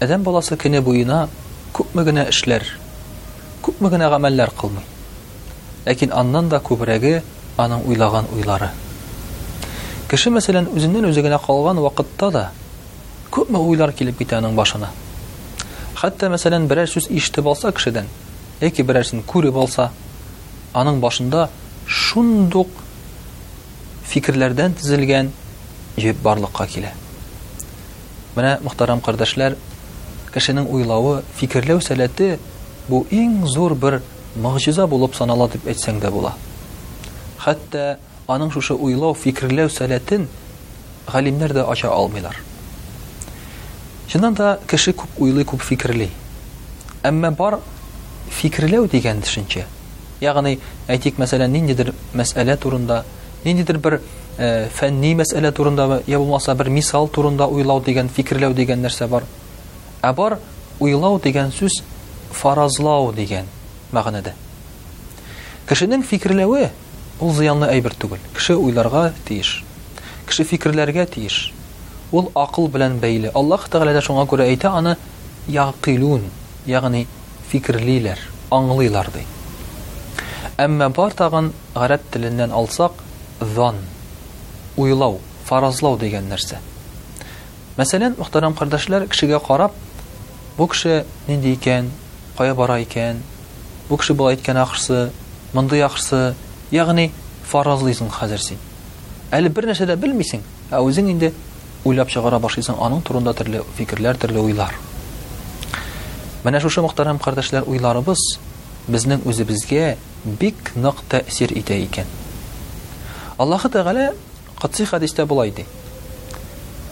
Адәм баласы көне буена күпме генә эшләр, күпме генә гамәлләр кылмый. Ләкин аннан да күбрәге аның уйлаган уйлары. Кеше, мәсәлән, үзеннән-үзе генә калган вакытта да күпме уйлар килеп китә аның башына. Хәтта, мәсәлән, берәр сүз ишетеп алса кешедән, яки берәрсен күреп алса, аның башында шундук фикерләрдән тезелгән җеп барлыкка килә. Менә, мөхтәрәм кардәшләр, кешенең уйлавы, фикерләү сәләте бу иң зур бер могҗиза булып санала дип әйтсәң дә була. Хәтта аның шушы уйлау, фикерләү сәләтен галимнәр дә ача алмыйлар. Чыннан да кеше күп уйлый, күп фикерли. Әмма бар фикерләү дигән төшенчә, ягъни әйтик, мәсәлән, ниндидер мәсьәлә турында Ниндидер бер фәнни мәсьәлә турында я булмаса бер мисал турында уйлау дигән, фикерләү дигән нәрсә бар. Ә бар уйлау дигән сүз фаразлау дигән мәгънәдә. Кешенең фикерләве ул зыянлы әйбер түгел. Кеше уйларга тиеш. Кеше фикерләргә тиеш. Ул акыл белән бәйле. Аллаһ Тәгалә дә шуңа күрә әйтә аны яқилун, ягъни фикерлиләр, аңлыйлар, ди. Әмма бар тагын гарәп теленнән алсак, дан, уйлау, фаразлау дигән нәрсә. Мәсәлән, мөхтәрәм кардәшләр, кешегә карап, бу кеше нинди икән, кая бара икән, бу кеше болай иткән яхшысы, мондый яхшысы, ягъни фаразлыйсың хәзер син. Әле бер нәрсә дә белмисең, Ә үзең инде уйлап чыгара башлыйсың аның турында төрле фикерләр, төрле уйлар. Менә шушы мөхтәрәм кардәшләр уйларыбыз безнең үзебезгә бик нык тәэсир итә икән. Аллаһы Тәгалә кытси хәдистә болай ди.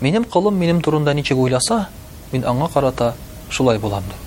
Минем колым минем турында ничек уйласа, мин аңа карата шулай булам ди.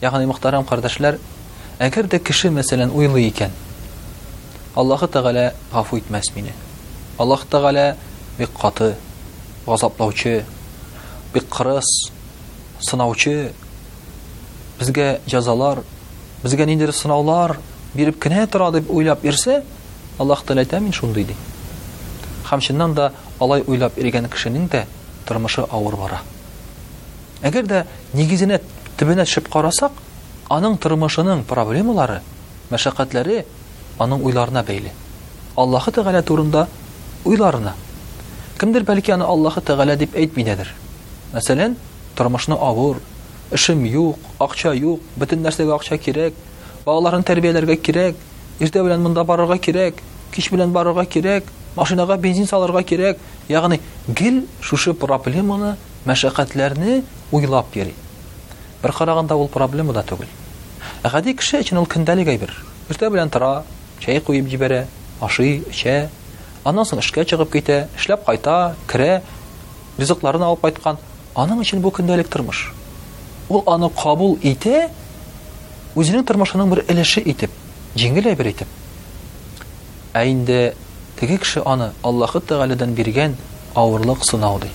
Ягъни, мөхтәрәм кардәшләр, әгәр дә кеше, мәсәлән, уйлый икән, Аллаһы Тәгалә гафу итмәс мине. Аллаһы Тәгалә бик каты, газаплаучы, бик кырыс, сынаучы, безгә җәзалар, безгә ниндидер сынаулар биреп кенә тора дип уйлап йөрсә, Аллаһ Тәгалә әйтә, мин шундый ди. Һәм чыннан да алай уйлап йөргән кешенең дә тормышы авыр бара. Әгәр дә нигезенә, төбенә төшеп карасак, аның тормышының проблемалары, мәшәкатьләре аның уйларына бәйле. Аллаһы Тәгалә турында уйларына. Кемдер бәлки аны Аллаһы Тәгалә дип әйтмидәдер. Мәсәлән, тормышны авыр, эшем юк, акча юк, бөтен нәрсәгә акча кирәк, балаларны тәрбияләргә кирәк, иртә белән монда барырга кирәк, кич белән барырга кирәк, машинага бензин салырга кирәк, ягъни гел шушы проблеманы мәшәкатьләрне уйлап йөри. Бер караганда ул проблема да түгел. Ә гади кеше өчен ул көндәлек әйбер. Иртә белән тора, чәй куеп җибәрә, ашый, эчә, аннан соң эшкә чыгып китә, эшләп кайта, керә, ризыкларын алып кайткан. Аның өчен бу көндәлек тормыш. Ул аны кабул итә, үзенең тормышының бер өлеше итеп, җиңел әйбер итеп. Ә инде теге кеше аны Аллаһы Тәгаләдән биргән Авырлык сынау ди.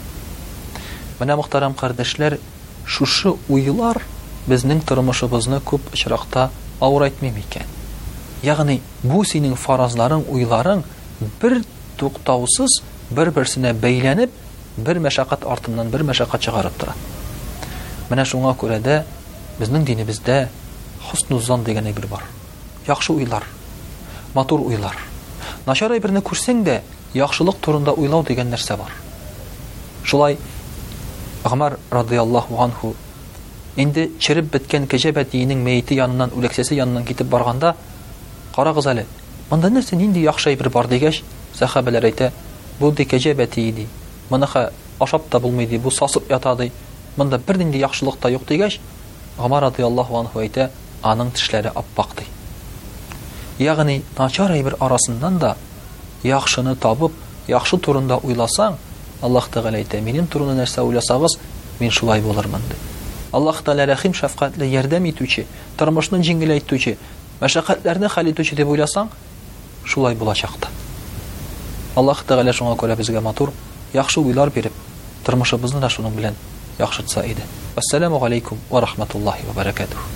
Менә, мөхтәрәм кардәшләр, шушы уйлар безнең тормышыбызны күп очракта авырайтмый микән? Ягъни, бу синең фаразларың, уйларың бер туктаусыз бер-берсенә бәйләнеп, бер мәшәкать артыннан бер мәшәкать чыгарып тора. Менә шуңа күрә дә безнең динебездә хосну-ззан дигән әйбер бар. Яхшы уйлар, матур уйлар. Начар әйберне күрсәң дә, Яхшылык турында уйлау дигән нәрсә бар. Шулай Гомәр радыяллаһу анһу, инде череп беткән кәҗә бәтиенең мәете яныннан үләксәсе яныннан китеп барганда, Карагыз әле, монда нәрсә, нинди яхшы әйбер бар, дигәч, сәхабәләр әйтә, Бу, ди, кәҗә бәтие, ди. Моны хә ашап та булмый, ди, бу сасып ята, ди. Монда бернинди яхшылык та юк, дигәч, Гомар радыяллаһу анһу әйтә, Аның тешләре аппак, ди. Ягъни, начар әйбер арасыннан да яхшыны табып, яхшы турында уйласаң, Аллаһ Тәгалә әйтә, Минем турында нәрсә уйласагыз, мин шулай булырмын, ди. Аллаһ Тәгалә рәхим-шәфкатьле, ярдәм итүче, тормышны җиңеләйтүче, мәшәкатьләрне хәл итүче дип уйласаң, шулай булачак та. Аллаһ Тәгалә шуңа күрә безгә матур, яхшы уйлар биреп, тормышыбызны да шуның белән яхшыртса иде. Вәссәламү галәйкүм вә рахмәтуллаһи вә бәрәкәтүһ.